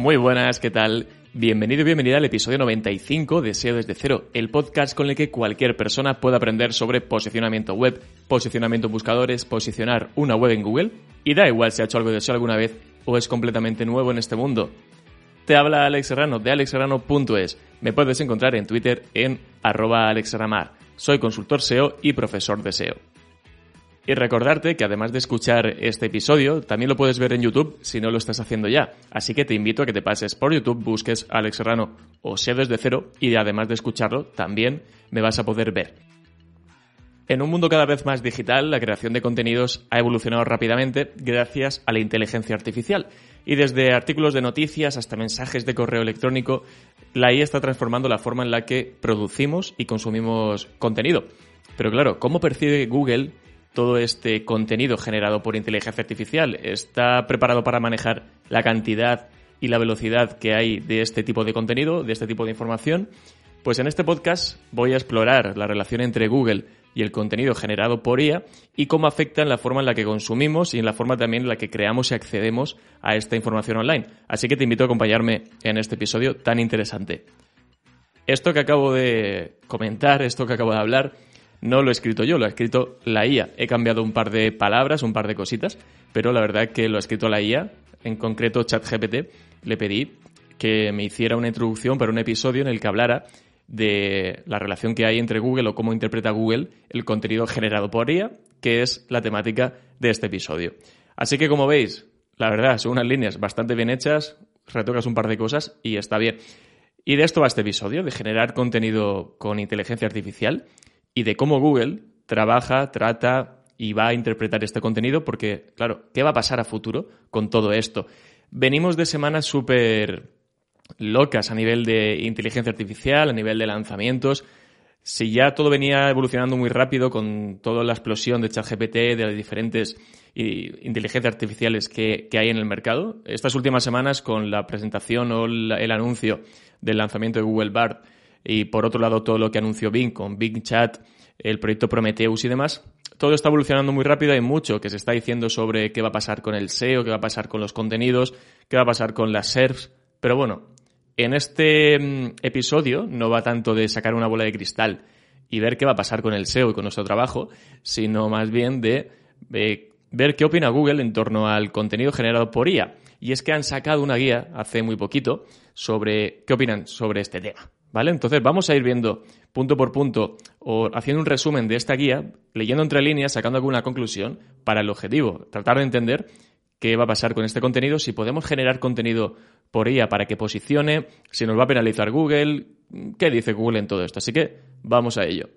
Muy buenas, ¿qué tal? Bienvenido y bienvenida al episodio 95 de SEO desde cero, el podcast con el que cualquier persona puede aprender sobre posicionamiento web, posicionamiento en buscadores, posicionar una web en Google, y da igual si ha hecho algo de SEO alguna vez o es completamente nuevo en este mundo. Te habla Alex Serrano de alexserrano.es. Me puedes encontrar en Twitter en arroba alexramar. Soy consultor SEO y profesor de SEO. Y recordarte que además de escuchar este episodio, también lo puedes ver en YouTube si no lo estás haciendo ya. Así que te invito a que te pases por YouTube, busques Alex Serrano o SEO desde cero y además de escucharlo, también me vas a poder ver. En un mundo cada vez más digital, la creación de contenidos ha evolucionado rápidamente gracias a la inteligencia artificial. Y desde artículos de noticias hasta mensajes de correo electrónico, la IA está transformando la forma en la que producimos y consumimos contenido. Pero claro, ¿cómo percibe Google todo este contenido generado por inteligencia artificial? ¿Está preparado para manejar la cantidad y la velocidad que hay de este tipo de contenido, de este tipo de información? Pues en este podcast voy a explorar la relación entre Google y el contenido generado por IA y cómo afecta en la forma en la que consumimos y en la forma también en la que creamos y accedemos a esta información online. Así que te invito a acompañarme en este episodio tan interesante. Esto que acabo de comentar, esto que acabo de hablar, no lo he escrito yo, lo ha escrito la IA. He cambiado un par de palabras, un par de cositas, pero la verdad es que lo ha escrito la IA, en concreto ChatGPT, le pedí que me hiciera una introducción para un episodio en el que hablara de la relación que hay entre Google o cómo interpreta Google el contenido generado por IA, que es la temática de este episodio. Así que como veis, la verdad, son unas líneas bastante bien hechas, retocas un par de cosas y está bien. Y de esto va este episodio, de generar contenido con inteligencia artificial y de cómo Google trabaja, trata y va a interpretar este contenido, porque, claro, ¿qué va a pasar a futuro con todo esto? Venimos de semanas súper locas a nivel de inteligencia artificial, a nivel de lanzamientos. Si ya todo venía evolucionando muy rápido con toda la explosión de ChatGPT, de las diferentes inteligencias artificiales que, hay en el mercado, estas últimas semanas con la presentación o el anuncio del lanzamiento de Google Bard y por otro lado todo lo que anunció Bing con Bing Chat, el proyecto Prometheus y demás, todo está evolucionando muy rápido, hay mucho que se está diciendo sobre qué va a pasar con el SEO, qué va a pasar con los contenidos, qué va a pasar con las SERPs, pero bueno, en este mm, episodio no va tanto de sacar una bola de cristal y ver qué va a pasar con el SEO y con nuestro trabajo, sino más bien de, ver qué opina Google en torno al contenido generado por IA. Y es que han sacado una guía hace muy poquito sobre qué opinan sobre este tema. ¿Vale? Entonces vamos a ir viendo punto por punto o haciendo un resumen de esta guía, leyendo entre líneas, sacando alguna conclusión para el objetivo, tratar de entender qué va a pasar con este contenido, si podemos generar contenido por ella para que posicione, si nos va a penalizar Google, qué dice Google en todo esto. Así que vamos a ello.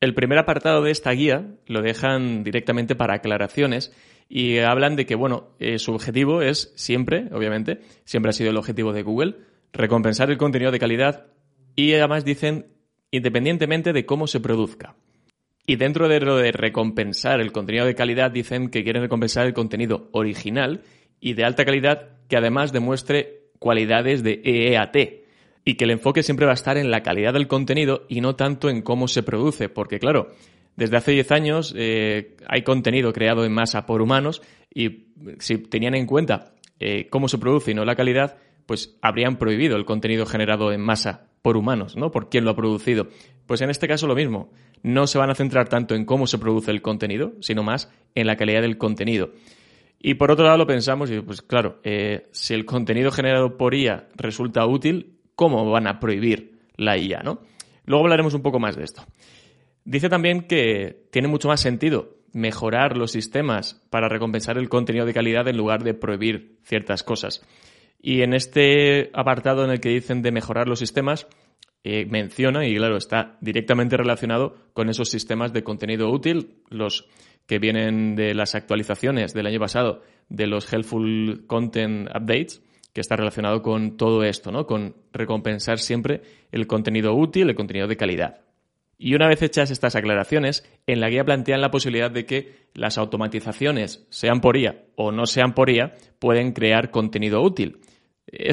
El primer apartado de esta guía lo dejan directamente para aclaraciones y hablan de que, bueno, eh, su objetivo es siempre, obviamente, siempre ha sido el objetivo de Google, recompensar el contenido de calidad y además dicen independientemente de cómo se produzca. Y dentro de lo de recompensar el contenido de calidad dicen que quieren recompensar el contenido original y de alta calidad que además demuestre cualidades de EEAT y que el enfoque siempre va a estar en la calidad del contenido y no tanto en cómo se produce, porque claro, desde hace 10 años eh, hay contenido creado en masa por humanos y si tenían en cuenta eh, cómo se produce y no la calidad, pues habrían prohibido el contenido generado en masa por humanos, ¿no? Por quién lo ha producido. Pues en este caso lo mismo. No se van a centrar tanto en cómo se produce el contenido, sino más en la calidad del contenido. Y por otro lado lo pensamos y pues claro, eh, si el contenido generado por IA resulta útil, ¿cómo van a prohibir la IA, no? Luego hablaremos un poco más de esto. Dice también que tiene mucho más sentido mejorar los sistemas para recompensar el contenido de calidad en lugar de prohibir ciertas cosas. Y en este apartado en el que dicen de mejorar los sistemas, eh, menciona, y claro, está directamente relacionado con esos sistemas de contenido útil, los que vienen de las actualizaciones del año pasado, de los Helpful Content Updates, que está relacionado con todo esto, ¿no? Con recompensar siempre el contenido útil, el contenido de calidad. Y una vez hechas estas aclaraciones, en la guía plantean la posibilidad de que las automatizaciones, sean por IA o no sean por IA, pueden crear contenido útil.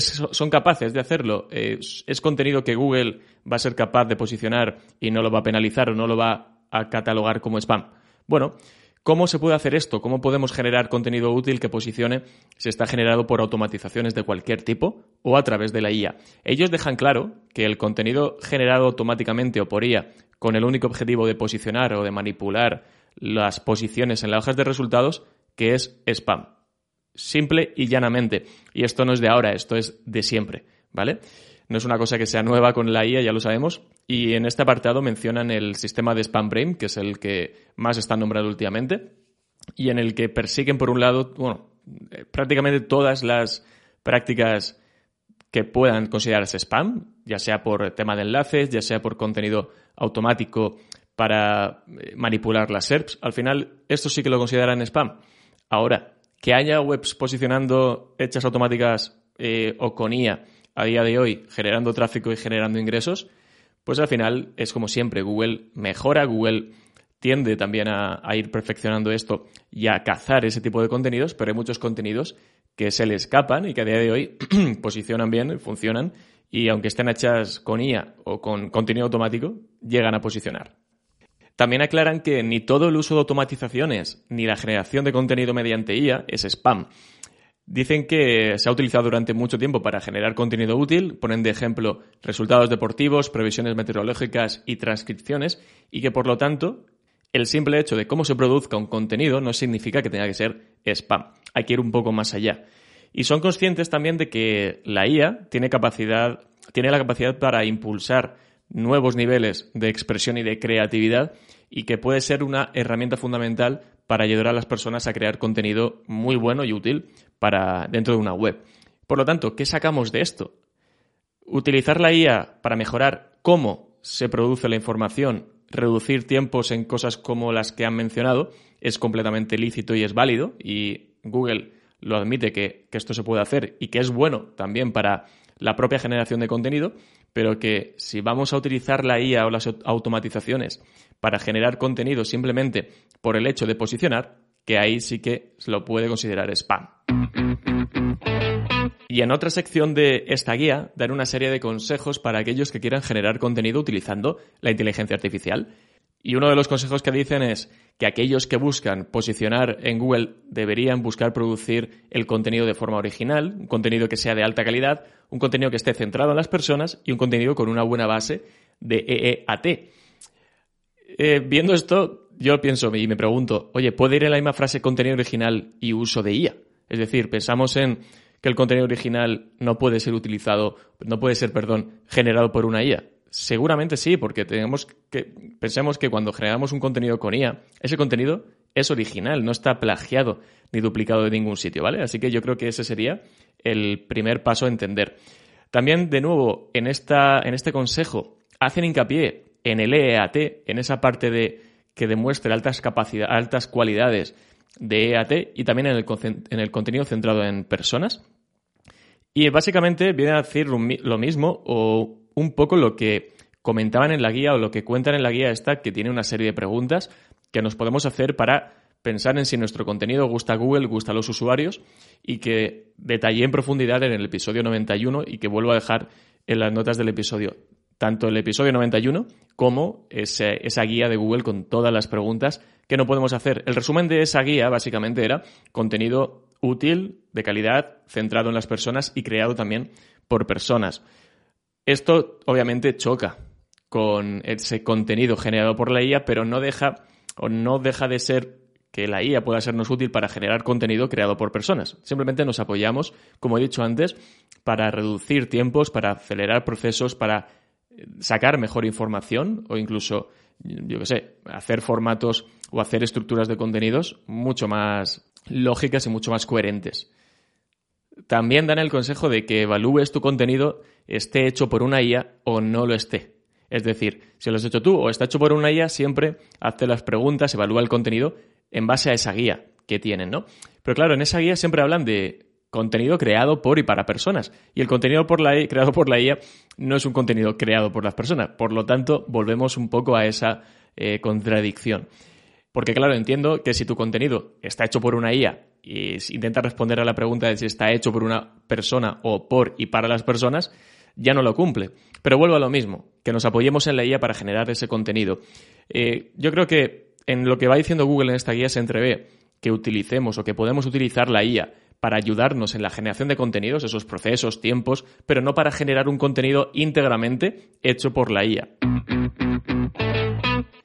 son capaces de hacerlo. Es, contenido que Google va a ser capaz de posicionar y no lo va a penalizar o no lo va a catalogar como spam. Bueno, ¿Cómo se puede hacer esto? ¿Cómo podemos generar contenido útil que posicione si está generado por automatizaciones de cualquier tipo o a través de la IA? Ellos dejan claro que el contenido generado automáticamente o por IA con el único objetivo de posicionar o de manipular las posiciones en las hojas de resultados, que es spam. Simple y llanamente. Y esto no es de ahora, esto es de siempre, ¿vale? No es una cosa que sea nueva con la IA, ya lo sabemos. Y en este apartado mencionan el sistema de Spam Brain, que es el que más está nombrado últimamente, y en el que persiguen, por un lado, bueno, eh, prácticamente todas las prácticas que puedan considerarse spam, ya sea por tema de enlaces, ya sea por contenido automático para eh, manipular las SERPs. Al final, esto sí que lo consideran spam. Ahora, que haya webs posicionando hechas automáticas eh, o con IA a día de hoy generando tráfico y generando ingresos, pues al final es como siempre, Google mejora, Google tiende también a, ir perfeccionando esto y a cazar ese tipo de contenidos, pero hay muchos contenidos que se le escapan y que a día de hoy posicionan bien, funcionan y aunque estén hechas con IA o con contenido automático, llegan a posicionar. También aclaran que ni todo el uso de automatizaciones ni la generación de contenido mediante IA es spam. Dicen que se ha utilizado durante mucho tiempo para generar contenido útil, ponen de ejemplo resultados deportivos, previsiones meteorológicas y transcripciones, y que por lo tanto el simple hecho de cómo se produzca un contenido no significa que tenga que ser spam. Hay que ir un poco más allá. Y son conscientes también de que la IA tiene capacidad, tiene la capacidad para impulsar nuevos niveles de expresión y de creatividad y que puede ser una herramienta fundamental para ayudar a las personas a crear contenido muy bueno y útil para dentro de una web. Por lo tanto, ¿qué sacamos de esto? Utilizar la IA para mejorar cómo se produce la información, reducir tiempos en cosas como las que han mencionado, es completamente lícito y es válido y Google lo admite que, esto se puede hacer y que es bueno también para la propia generación de contenido, pero que si vamos a utilizar la IA o las automatizaciones para generar contenido simplemente por el hecho de posicionar, que ahí sí que lo puede considerar spam. Y en otra sección de esta guía daré una serie de consejos para aquellos que quieran generar contenido utilizando la inteligencia artificial. Y uno de los consejos que dicen es que aquellos que buscan posicionar en Google deberían buscar producir el contenido de forma original, un contenido que sea de alta calidad, un contenido que esté centrado en las personas y un contenido con una buena base de EEAT. Eh, viendo esto, yo pienso y me pregunto, oye, ¿puede ir en la misma frase contenido original y uso de IA? Es decir, pensamos en que el contenido original no puede ser utilizado, no puede ser, perdón, generado por una IA. Seguramente sí, porque tenemos que pensemos que cuando generamos un contenido con IA, ese contenido es original, no está plagiado ni duplicado de ningún sitio, ¿vale? Así que yo creo que ese sería el primer paso a entender. También, de nuevo, en, esta, en este consejo, hacen hincapié en el EAT, en esa parte de que demuestre altas capacidades, altas cualidades de EAT y también en el, en el contenido centrado en personas. Y básicamente viene a decir lo mismo o un poco lo que comentaban en la guía o lo que cuentan en la guía esta, que tiene una serie de preguntas que nos podemos hacer para pensar en si nuestro contenido gusta a Google, gusta a los usuarios y que detallé en profundidad en el episodio 91 y que vuelvo a dejar en las notas del episodio. Tanto el episodio 91 como esa guía de Google con todas las preguntas que no podemos hacer. El resumen de esa guía básicamente era contenido útil, de calidad, centrado en las personas y creado también por personas. Esto obviamente choca con ese contenido generado por la IA, pero no deja o no deja de ser que la IA pueda sernos útil para generar contenido creado por personas. Simplemente nos apoyamos, como he dicho antes, para reducir tiempos, para acelerar procesos, para sacar mejor información o incluso, yo qué sé, hacer formatos o hacer estructuras de contenidos mucho más lógicas y mucho más coherentes. También dan el consejo de que evalúes tu contenido esté hecho por una IA o no lo esté. Es decir, si lo has hecho tú o está hecho por una IA, siempre hazte las preguntas, evalúa el contenido en base a esa guía que tienen, ¿no? Pero claro, en esa guía siempre hablan de contenido creado por y para personas. Y el contenido creado por la IA no es un contenido creado por las personas. Por lo tanto, volvemos un poco a esa eh, contradicción. Porque claro, entiendo que si tu contenido está hecho por una IA y intenta responder a la pregunta de si está hecho por una persona o por y para las personas, ya no lo cumple. Pero vuelvo a lo mismo, que nos apoyemos en la IA para generar ese contenido. Eh, yo creo que en lo que va diciendo Google en esta guía se entrevé que utilicemos o que podemos utilizar la IA para ayudarnos en la generación de contenidos, esos procesos, tiempos, pero no para generar un contenido íntegramente hecho por la IA.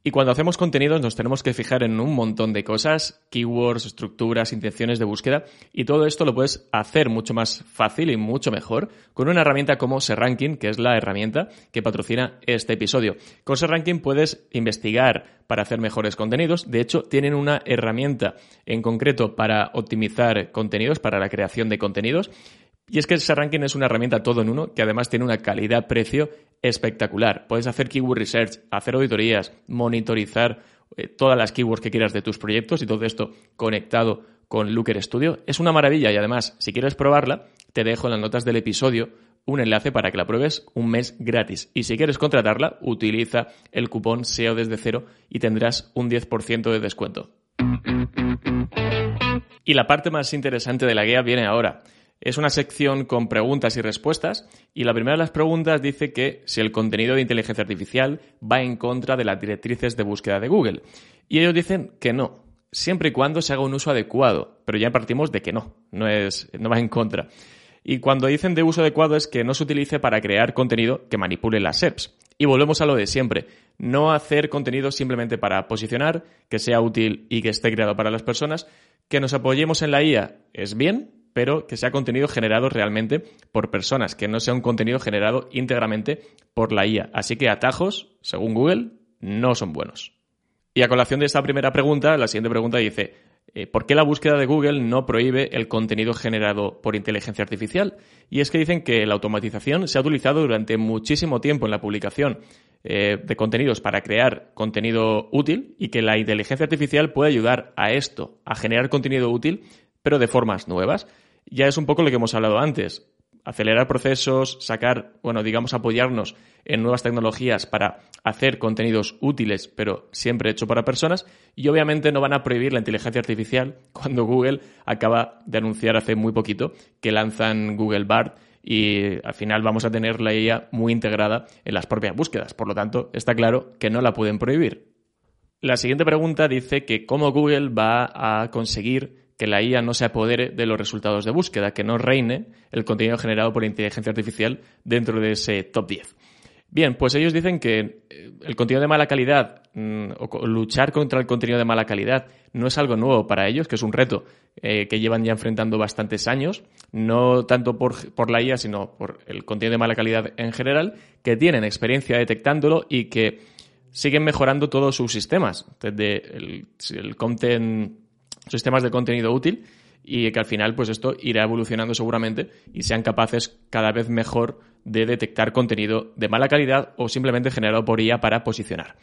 Y cuando hacemos contenidos nos tenemos que fijar en un montón de cosas, keywords, estructuras, intenciones de búsqueda, y todo esto lo puedes hacer mucho más fácil y mucho mejor con una herramienta como SERranking, que es la herramienta que patrocina este episodio. Con SERranking puedes investigar para hacer mejores contenidos. De hecho, tienen una herramienta en concreto para optimizar contenidos, la creación de contenidos. Y es que SERranking es una herramienta todo en uno que además tiene una calidad-precio espectacular. Puedes hacer keyword research, hacer auditorías, monitorizar eh, todas las keywords que quieras de tus proyectos y todo esto conectado con Looker Studio. Es una maravilla y además, si quieres probarla, te dejo en las notas del episodio un enlace para que la pruebes un mes gratis. Y si quieres contratarla, utiliza el cupón SEO desde cero y tendrás un 10% de descuento. Y la parte más interesante de la guía viene ahora. Es una sección con preguntas y respuestas y la primera de las preguntas dice que si el contenido de inteligencia artificial va en contra de las directrices de búsqueda de Google. Y ellos dicen que no, siempre y cuando se haga un uso adecuado, pero ya partimos de que no, no, es, no va en contra. Y cuando dicen de uso adecuado es que no se utilice para crear contenido que manipule las SERPs. Y volvemos a lo de siempre, no hacer contenido simplemente para posicionar, que sea útil y que esté creado para las personas, que nos apoyemos en la IA es bien, pero que sea contenido generado realmente por personas, que no sea un contenido generado íntegramente por la IA. Así que atajos, según Google, no son buenos. Y a colación de esta primera pregunta, la siguiente pregunta dice, eh, ¿por qué la búsqueda de Google no prohíbe el contenido generado por inteligencia artificial? Y es que dicen que la automatización se ha utilizado durante muchísimo tiempo en la publicación eh, de contenidos para crear contenido útil y que la inteligencia artificial puede ayudar a esto, a generar contenido útil pero de formas nuevas. Ya es un poco lo que hemos hablado antes. Acelerar procesos, sacar, bueno, digamos, apoyarnos en nuevas tecnologías para hacer contenidos útiles, pero siempre hecho para personas. Y obviamente no van a prohibir la inteligencia artificial cuando Google acaba de anunciar hace muy poquito que lanzan Google Bard y al final vamos a tener la IA muy integrada en las propias búsquedas. Por lo tanto, está claro que no la pueden prohibir. La siguiente pregunta dice que cómo Google va a conseguir que la IA no se apodere de los resultados de búsqueda, que no reine el contenido generado por inteligencia artificial dentro de ese top 10. Bien, pues ellos dicen que eh, el contenido de mala calidad mm, o luchar contra el contenido de mala calidad no es algo nuevo para ellos, que es un reto eh, que llevan ya enfrentando bastantes años, no tanto por, por, la IA, sino por el contenido de mala calidad en general, que tienen experiencia detectándolo y que siguen mejorando todos sus sistemas, desde el, el content sistemas de contenido útil y que al final pues esto irá evolucionando seguramente y sean capaces cada vez mejor de detectar contenido de mala calidad o simplemente generado por IA para posicionar.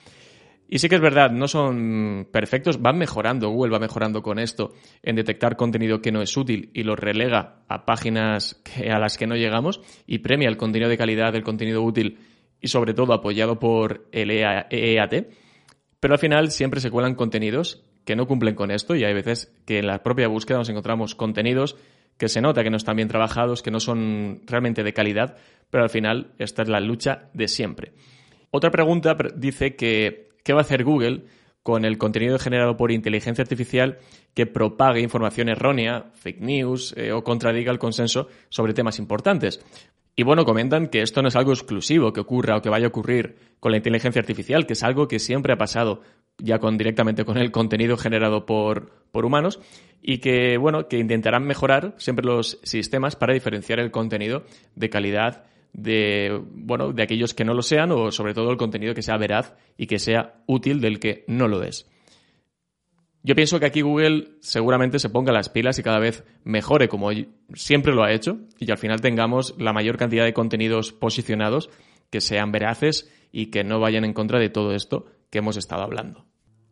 Y sí que es verdad, no son perfectos, van mejorando, Google va mejorando con esto en detectar contenido que no es útil y lo relega a páginas a las que no llegamos y premia el contenido de calidad, el contenido útil y sobre todo apoyado por el EAT. Pero al final siempre se cuelan contenidos que no cumplen con esto y hay veces que en la propia búsqueda nos encontramos contenidos que se nota que no están bien trabajados, que no son realmente de calidad, pero al final esta es la lucha de siempre. Otra pregunta dice que ¿qué va a hacer Google con el contenido generado por inteligencia artificial que propague información errónea, fake news eh, o contradiga el consenso sobre temas importantes? Y bueno, comentan que esto no es algo exclusivo que ocurra o que vaya a ocurrir con la inteligencia artificial, que es algo que siempre ha pasado ya con directamente con el contenido generado por, por humanos y que bueno, que intentarán mejorar siempre los sistemas para diferenciar el contenido de calidad de bueno, de aquellos que no lo sean o sobre todo el contenido que sea veraz y que sea útil del que no lo es. Yo pienso que aquí Google seguramente se ponga las pilas y cada vez mejore como siempre lo ha hecho y al final tengamos la mayor cantidad de contenidos posicionados que sean veraces y que no vayan en contra de todo esto que hemos estado hablando.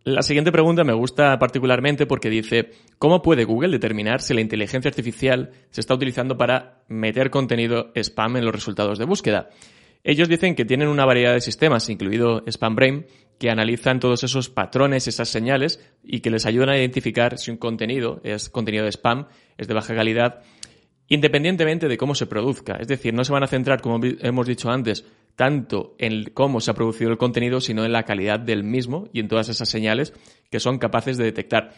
La siguiente pregunta me gusta particularmente porque dice, ¿cómo puede Google determinar si la inteligencia artificial se está utilizando para meter contenido spam en los resultados de búsqueda? Ellos dicen que tienen una variedad de sistemas, incluido SpamBrain, que analizan todos esos patrones, esas señales y que les ayudan a identificar si un contenido es contenido de spam, es de baja calidad, independientemente de cómo se produzca. Es decir, no se van a centrar, como hemos dicho antes, tanto en cómo se ha producido el contenido, sino en la calidad del mismo y en todas esas señales que son capaces de detectar.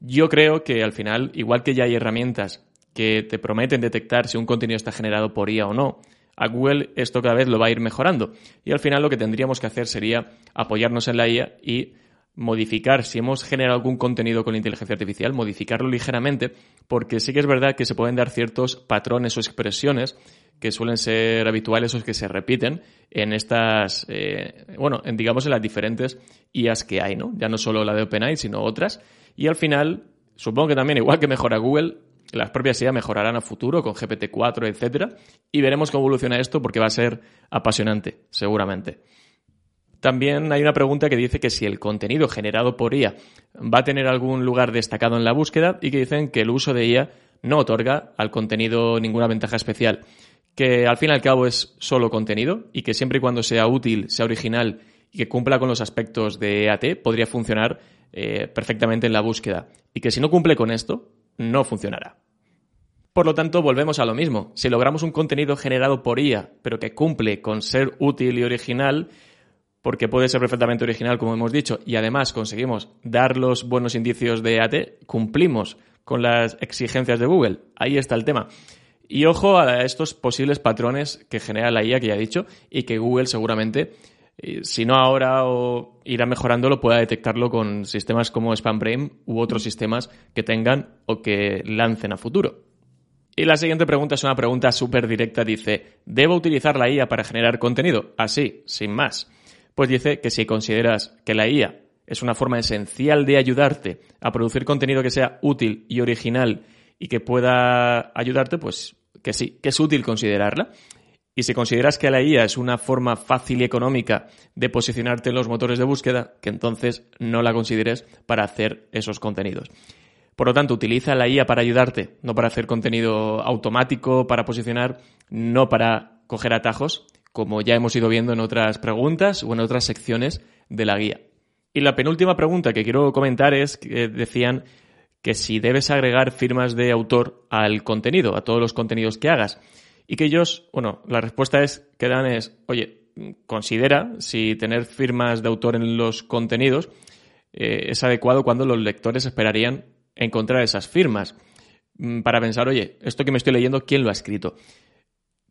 Yo creo que al final, igual que ya hay herramientas que te prometen detectar si un contenido está generado por IA o no, a Google esto cada vez lo va a ir mejorando. Y al final lo que tendríamos que hacer sería apoyarnos en la IA y modificar, si hemos generado algún contenido con inteligencia artificial, modificarlo ligeramente, porque sí que es verdad que se pueden dar ciertos patrones o expresiones que suelen ser habituales o que se repiten en estas, eh, bueno, en, digamos en las diferentes IAs que hay, ¿no? Ya no solo la de OpenAI, sino otras. Y al final, supongo que también, igual que mejora Google, las propias IA mejorarán a futuro con GPT-4, etcétera, y veremos cómo evoluciona esto porque va a ser apasionante, seguramente. También hay una pregunta que dice que si el contenido generado por IA va a tener algún lugar destacado en la búsqueda y que dicen que el uso de IA no otorga al contenido ninguna ventaja especial, que al fin y al cabo es solo contenido y que siempre y cuando sea útil, sea original y que cumpla con los aspectos de EAT podría funcionar eh, perfectamente en la búsqueda y que si no cumple con esto, no funcionará. Por lo tanto, volvemos a lo mismo. Si logramos un contenido generado por IA, pero que cumple con ser útil y original, porque puede ser perfectamente original, como hemos dicho, y además conseguimos dar los buenos indicios de AT, cumplimos con las exigencias de Google. Ahí está el tema. Y ojo a estos posibles patrones que genera la IA que ya he dicho y que Google seguramente si no ahora o irá mejorándolo, pueda detectarlo con sistemas como SpamBrain u otros sistemas que tengan o que lancen a futuro. Y la siguiente pregunta es una pregunta súper directa. Dice, ¿debo utilizar la IA para generar contenido? Así, sin más. Pues dice que si consideras que la IA es una forma esencial de ayudarte a producir contenido que sea útil y original y que pueda ayudarte, pues que sí, que es útil considerarla. Y si consideras que la IA es una forma fácil y económica de posicionarte en los motores de búsqueda, que entonces no la consideres para hacer esos contenidos. Por lo tanto, utiliza la IA para ayudarte, no para hacer contenido automático, para posicionar, no para coger atajos, como ya hemos ido viendo en otras preguntas o en otras secciones de la guía. Y la penúltima pregunta que quiero comentar es que decían que si debes agregar firmas de autor al contenido, a todos los contenidos que hagas. Y que ellos, bueno, la respuesta es que dan es, oye, considera si tener firmas de autor en los contenidos eh, es adecuado cuando los lectores esperarían encontrar esas firmas mm, para pensar, oye, esto que me estoy leyendo, ¿quién lo ha escrito?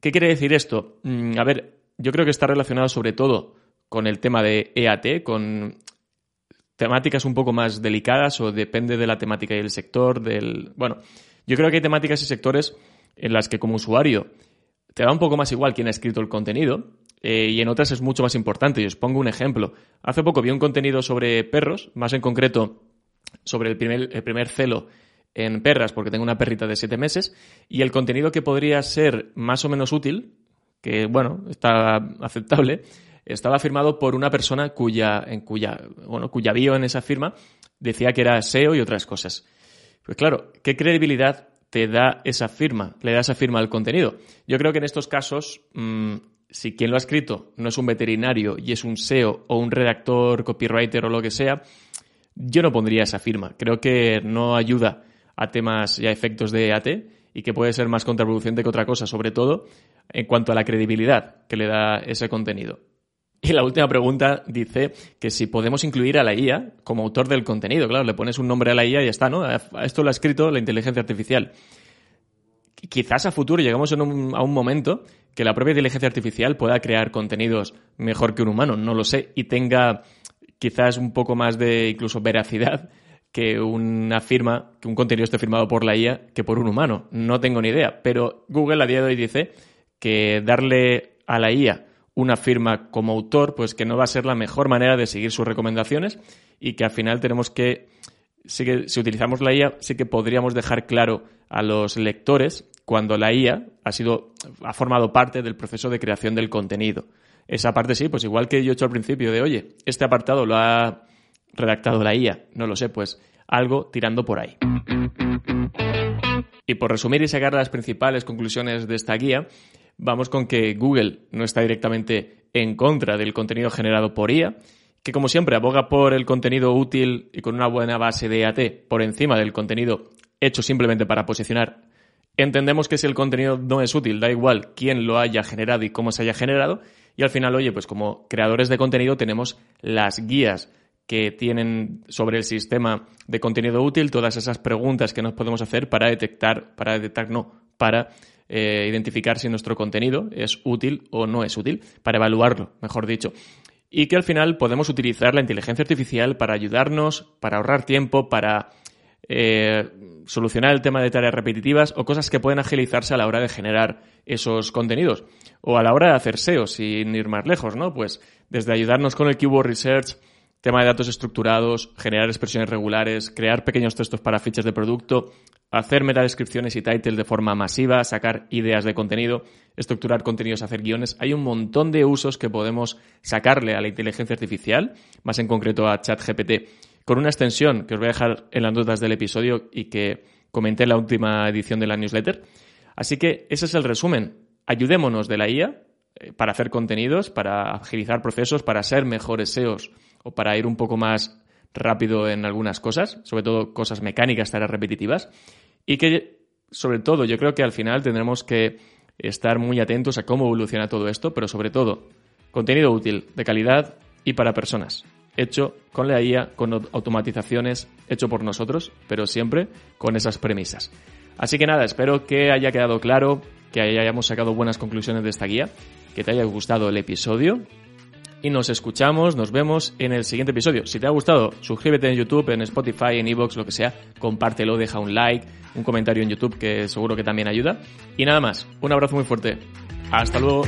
¿Qué quiere decir esto? Mm, a ver, yo creo que está relacionado sobre todo con el tema de EAT, con temáticas un poco más delicadas o depende de la temática y el sector, del... Bueno, yo creo que hay temáticas y sectores en las que como usuario te da un poco más igual quién ha escrito el contenido eh, y en otras es mucho más importante. Y os pongo un ejemplo. Hace poco vi un contenido sobre perros, más en concreto sobre el primer, el primer celo en perras, porque tengo una perrita de siete meses, y el contenido que podría ser más o menos útil, que bueno, está aceptable, estaba firmado por una persona cuya, en cuya, bueno, cuya bio en esa firma decía que era SEO y otras cosas. Pues claro, ¿qué credibilidad te da esa firma, le da esa firma al contenido. Yo creo que en estos casos, mm, si quien lo ha escrito no es un veterinario y es un SEO o un redactor, copywriter o lo que sea, yo no pondría esa firma. Creo que no ayuda a temas y a efectos de AT y que puede ser más contraproducente que otra cosa, sobre todo en cuanto a la credibilidad que le da ese contenido. Y la última pregunta dice que si podemos incluir a la IA como autor del contenido. Claro, le pones un nombre a la IA y ya está, ¿no? Esto lo ha escrito la inteligencia artificial. Quizás a futuro llegamos a un momento que la propia inteligencia artificial pueda crear contenidos mejor que un humano, no lo sé, y tenga quizás un poco más de incluso veracidad que una firma, que un contenido esté firmado por la IA que por un humano. No tengo ni idea, pero Google a día de hoy dice que darle a la IA una firma como autor, pues que no va a ser la mejor manera de seguir sus recomendaciones y que al final tenemos que sí que si utilizamos la IA, sí que podríamos dejar claro a los lectores cuando la IA ha sido, ha formado parte del proceso de creación del contenido. Esa parte sí, pues igual que yo he hecho al principio de, oye, este apartado lo ha redactado la IA, no lo sé, pues algo tirando por ahí. Y por resumir y sacar las principales conclusiones de esta guía, vamos con que Google no está directamente en contra del contenido generado por IA, que como siempre aboga por el contenido útil y con una buena base de AT por encima del contenido hecho simplemente para posicionar. Entendemos que si el contenido no es útil, da igual quién lo haya generado y cómo se haya generado, y al final, oye, pues como creadores de contenido tenemos las guías que tienen sobre el sistema de contenido útil, todas esas preguntas que nos podemos hacer para detectar, para detectar, no, para eh, identificar si nuestro contenido es útil o no es útil, para evaluarlo, mejor dicho. Y que al final podemos utilizar la inteligencia artificial para ayudarnos, para ahorrar tiempo, para eh, solucionar el tema de tareas repetitivas o cosas que pueden agilizarse a la hora de generar esos contenidos. O a la hora de hacer SEO, sin ir más lejos, ¿no? Pues desde ayudarnos con el Keyword Research, tema de datos estructurados, generar expresiones regulares, crear pequeños textos para fichas de producto, hacer metadescripciones y titles de forma masiva, sacar ideas de contenido, estructurar contenidos, hacer guiones. Hay un montón de usos que podemos sacarle a la inteligencia artificial, más en concreto a ChatGPT, con una extensión que os voy a dejar en las notas del episodio y que comenté en la última edición de la newsletter. Así que ese es el resumen. Ayudémonos de la IA eh, para hacer contenidos, para agilizar procesos, para ser mejores SEOs o para ir un poco más rápido en algunas cosas, sobre todo cosas mecánicas, tareas repetitivas, y que sobre todo yo creo que al final tendremos que estar muy atentos a cómo evoluciona todo esto, pero sobre todo contenido útil, de calidad y para personas, hecho con la IA, con automatizaciones, hecho por nosotros, pero siempre con esas premisas. Así que nada, espero que haya quedado claro, que hayamos sacado buenas conclusiones de esta guía, que te haya gustado el episodio y nos escuchamos, nos vemos en el siguiente episodio. Si te ha gustado, suscríbete en YouTube, en Spotify, en Evox, lo que sea, compártelo, deja un like, un comentario en YouTube que seguro que también ayuda. Y nada más, un abrazo muy fuerte. Hasta luego.